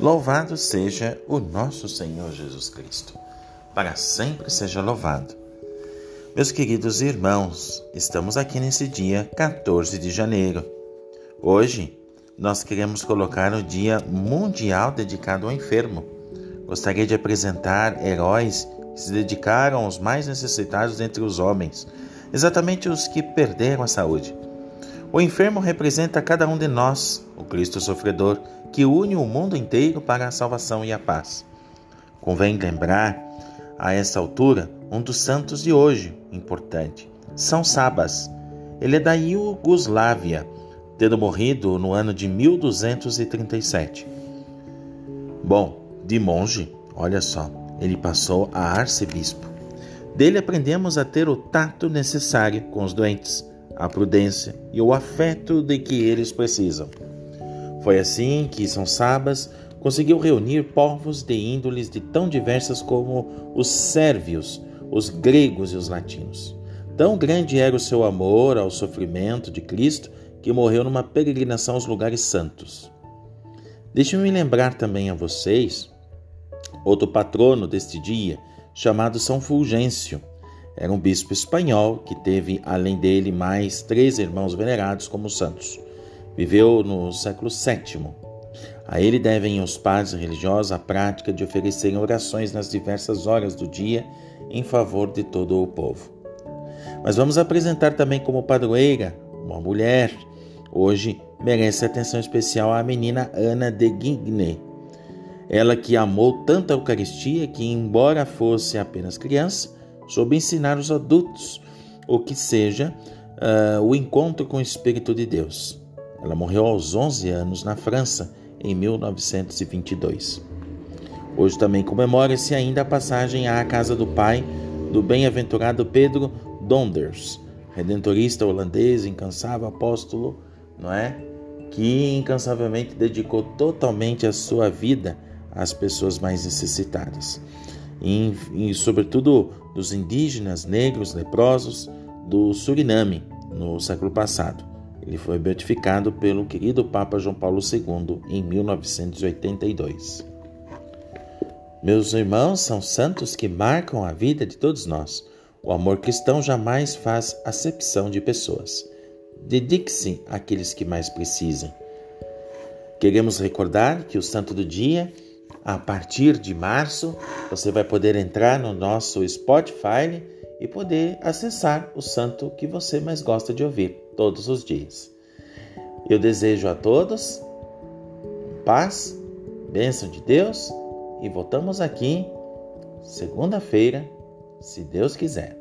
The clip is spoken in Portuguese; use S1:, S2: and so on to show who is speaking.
S1: Louvado seja o nosso Senhor Jesus Cristo. Para sempre seja louvado. Meus queridos irmãos, estamos aqui nesse dia 14 de janeiro. Hoje nós queremos colocar o Dia Mundial dedicado ao enfermo. Gostaria de apresentar heróis que se dedicaram aos mais necessitados entre os homens, exatamente os que perderam a saúde. O enfermo representa cada um de nós, o Cristo sofredor, que une o mundo inteiro para a salvação e a paz. Convém lembrar, a essa altura, um dos santos de hoje, importante, São Sabas. Ele é da Iugoslávia, tendo morrido no ano de 1237. Bom, de monge, olha só, ele passou a arcebispo. Dele aprendemos a ter o tato necessário com os doentes a prudência e o afeto de que eles precisam. Foi assim que São Sabas conseguiu reunir povos de índoles de tão diversas como os sérvios, os gregos e os latinos. Tão grande era o seu amor ao sofrimento de Cristo que morreu numa peregrinação aos lugares santos. Deixe-me lembrar também a vocês outro patrono deste dia, chamado São Fulgêncio, era um bispo espanhol que teve, além dele, mais três irmãos venerados como santos. Viveu no século VII. A ele devem os padres religiosos a prática de oferecerem orações nas diversas horas do dia em favor de todo o povo. Mas vamos apresentar também como padroeira uma mulher. Hoje merece atenção especial a menina Ana de Guigné. Ela que amou tanto a Eucaristia que, embora fosse apenas criança, soube ensinar os adultos o que seja uh, o encontro com o Espírito de Deus. Ela morreu aos 11 anos na França, em 1922. Hoje também comemora-se ainda a passagem à casa do pai do bem-aventurado Pedro Donders, redentorista holandês, incansável apóstolo, não é? Que incansavelmente dedicou totalmente a sua vida às pessoas mais necessitadas e, e sobretudo dos indígenas negros leprosos do Suriname no século passado. Ele foi beatificado pelo querido Papa João Paulo II em 1982. Meus irmãos são santos que marcam a vida de todos nós. O amor cristão jamais faz acepção de pessoas. Dedique-se àqueles que mais precisem. Queremos recordar que o santo do dia a partir de março, você vai poder entrar no nosso Spotify e poder acessar o santo que você mais gosta de ouvir todos os dias. Eu desejo a todos paz, bênção de Deus e voltamos aqui segunda-feira, se Deus quiser.